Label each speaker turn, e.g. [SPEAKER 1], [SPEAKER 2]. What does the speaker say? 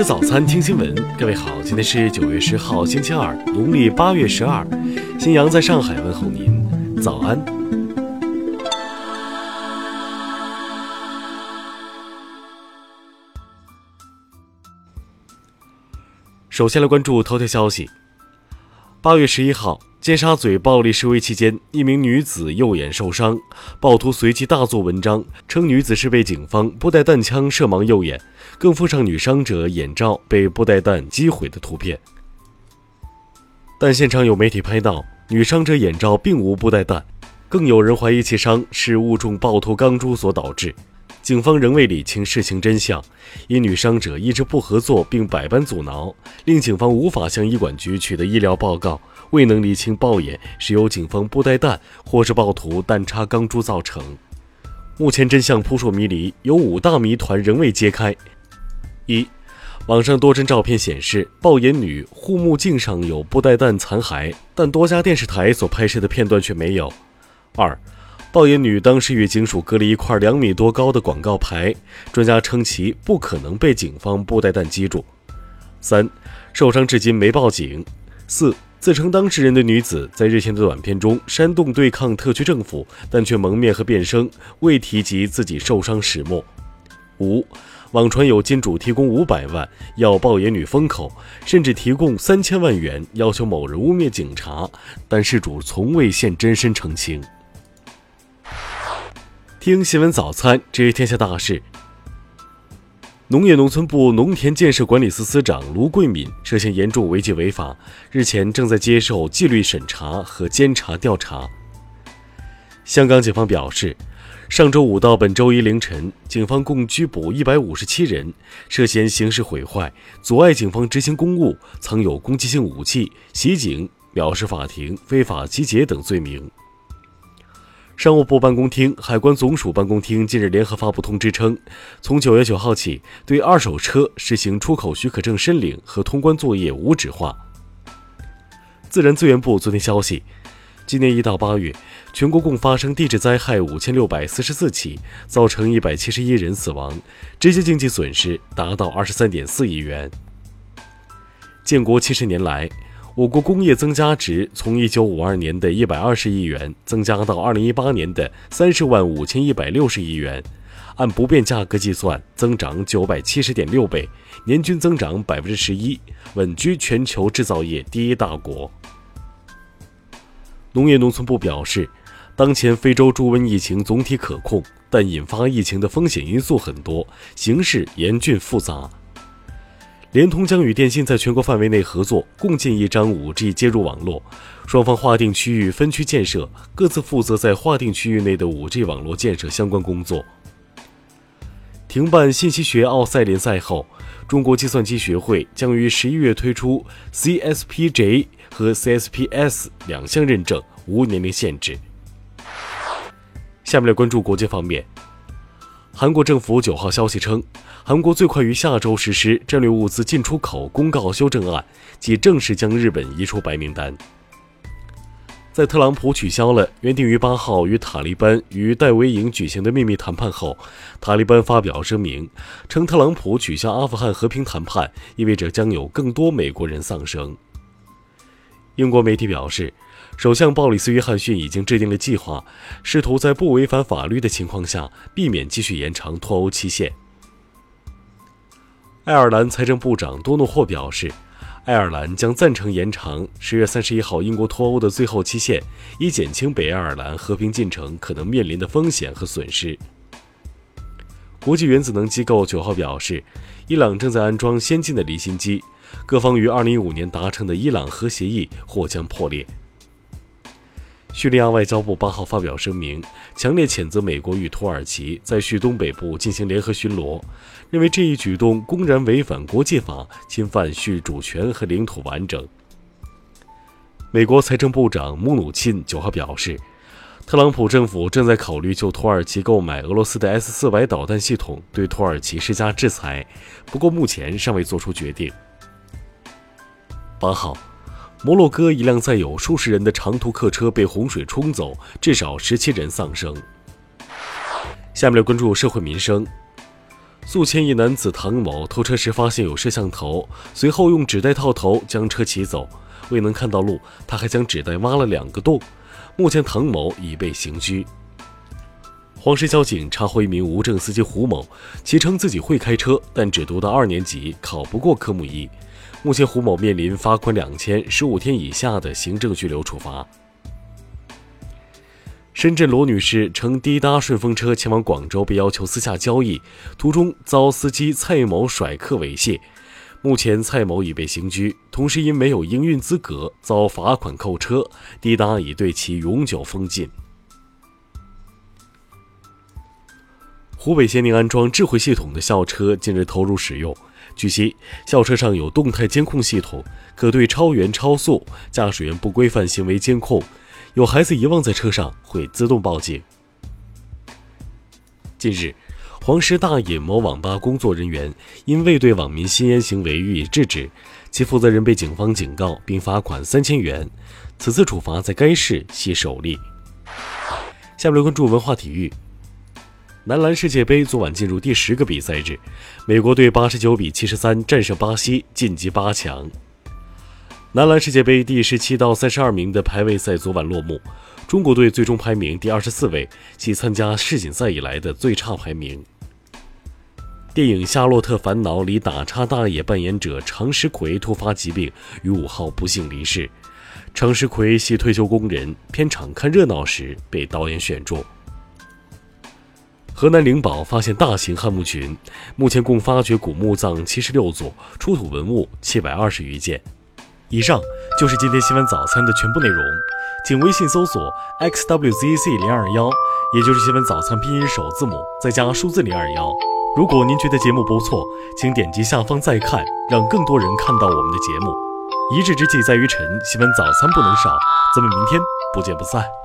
[SPEAKER 1] 吃早餐，听新闻。各位好，今天是九月十号，星期二，农历八月十二。新阳在上海问候您，早安。首先来关注头条消息。八月十一号。尖沙咀暴力示威期间，一名女子右眼受伤，暴徒随即大做文章，称女子是被警方不带弹枪射盲右眼，更附上女伤者眼罩被不带弹击毁的图片。但现场有媒体拍到，女伤者眼罩并无不带弹，更有人怀疑其伤是误中暴徒钢珠所导致。警方仍未理清事情真相，因女伤者一直不合作并百般阻挠，令警方无法向医管局取得医疗报告。未能厘清爆眼是由警方布袋弹，或是暴徒弹插钢珠造成。目前真相扑朔迷离，有五大谜团仍未揭开。一，网上多帧照片显示，爆眼女护目镜上有布袋弹残骸，但多家电视台所拍摄的片段却没有。二，爆眼女当时与警署隔了一块两米多高的广告牌，专家称其不可能被警方布袋弹击中。三，受伤至今没报警。四。自称当事人的女子在日前的短片中煽动对抗特区政府，但却蒙面和变声，未提及自己受伤始末。五，网传有金主提供五百万要爆野女封口，甚至提供三千万元要求某人污蔑警察，但事主从未现真身澄清。听新闻早餐知天下大事。农业农村部农田建设管理司司长卢桂敏涉嫌严重违纪违法，日前正在接受纪律审查和监察调查。香港警方表示，上周五到本周一凌晨，警方共拘捕一百五十七人，涉嫌刑事毁坏、阻碍警方执行公务、藏有攻击性武器、袭警、藐视法庭、非法集结等罪名。商务部办公厅、海关总署办公厅近日联合发布通知称，从九月九号起，对二手车实行出口许可证申领和通关作业无纸化。自然资源部昨天消息，今年一到八月，全国共发生地质灾害五千六百四十四起，造成一百七十一人死亡，直接经济损失达到二十三点四亿元。建国七十年来。我国工业增加值从1952年的一百二十亿元增加到2018年的三十万五千一百六十亿元，按不变价格计算，增长九百七十点六倍，年均增长百分之十一，稳居全球制造业第一大国。农业农村部表示，当前非洲猪瘟疫情总体可控，但引发疫情的风险因素很多，形势严峻复杂。联通将与电信在全国范围内合作，共建一张 5G 接入网络。双方划定区域分区建设，各自负责在划定区域内的 5G 网络建设相关工作。停办信息学奥赛联赛后，中国计算机学会将于十一月推出 CSPJ 和 CSPS 两项认证，无年龄限制。下面来关注国际方面。韩国政府九号消息称，韩国最快于下周实施战略物资进出口公告修正案，即正式将日本移出白名单。在特朗普取消了原定于八号与塔利班与戴维营举行的秘密谈判后，塔利班发表声明称，特朗普取消阿富汗和平谈判，意味着将有更多美国人丧生。英国媒体表示。首相鲍里斯·约翰逊已经制定了计划，试图在不违反法律的情况下避免继续延长脱欧期限。爱尔兰财政部长多诺霍表示，爱尔兰将赞成延长十月三十一号英国脱欧的最后期限，以减轻北爱尔兰和平进程可能面临的风险和损失。国际原子能机构九号表示，伊朗正在安装先进的离心机，各方于二零一五年达成的伊朗核协议或将破裂。叙利亚外交部八号发表声明，强烈谴责美国与土耳其在叙东北部进行联合巡逻，认为这一举动公然违反国际法，侵犯叙主权和领土完整。美国财政部长穆努钦九号表示，特朗普政府正在考虑就土耳其购买俄罗斯的 S 四百导弹系统对土耳其施加制裁，不过目前尚未做出决定。八号。摩洛哥一辆载有数十人的长途客车被洪水冲走，至少十七人丧生。下面来关注社会民生。宿迁一男子唐某偷车时发现有摄像头，随后用纸袋套头将车骑走。未能看到路，他还将纸袋挖了两个洞。目前唐某已被刑拘。黄石交警查获一名无证司机胡某，其称自己会开车，但只读到二年级，考不过科目一。目前胡某面临罚款两千、十五天以下的行政拘留处罚。深圳罗女士乘滴答顺风车前往广州，被要求私下交易，途中遭司机蔡某甩客猥亵。目前蔡某已被刑拘，同时因没有营运资格遭罚款扣车，滴答已对其永久封禁。湖北咸宁安装智慧系统的校车近日投入使用。据悉，校车上有动态监控系统，可对超员、超速、驾驶员不规范行为监控。有孩子遗忘在车上，会自动报警。近日，黄石大冶某网吧工作人员因未对网民吸烟行为予以制止，其负责人被警方警告并罚款三千元。此次处罚在该市系首例。下面关注文化体育。男篮世界杯昨晚进入第十个比赛日，美国队八十九比七十三战胜巴西，晋级八强。男篮世界杯第十七到三十二名的排位赛昨晚落幕，中国队最终排名第二十四位，系参加世锦赛以来的最差排名。电影《夏洛特烦恼》里打叉大爷扮演者常石奎突发疾病，于五号不幸离世。常石奎系退休工人，片场看热闹时被导演选中。河南灵宝发现大型汉墓群，目前共发掘古墓葬七十六座，出土文物七百二十余件。以上就是今天新闻早餐的全部内容，请微信搜索 xwzc 零二幺，也就是新闻早餐拼音首字母再加数字零二幺。如果您觉得节目不错，请点击下方再看，让更多人看到我们的节目。一日之计在于晨，新闻早餐不能少，咱们明天不见不散。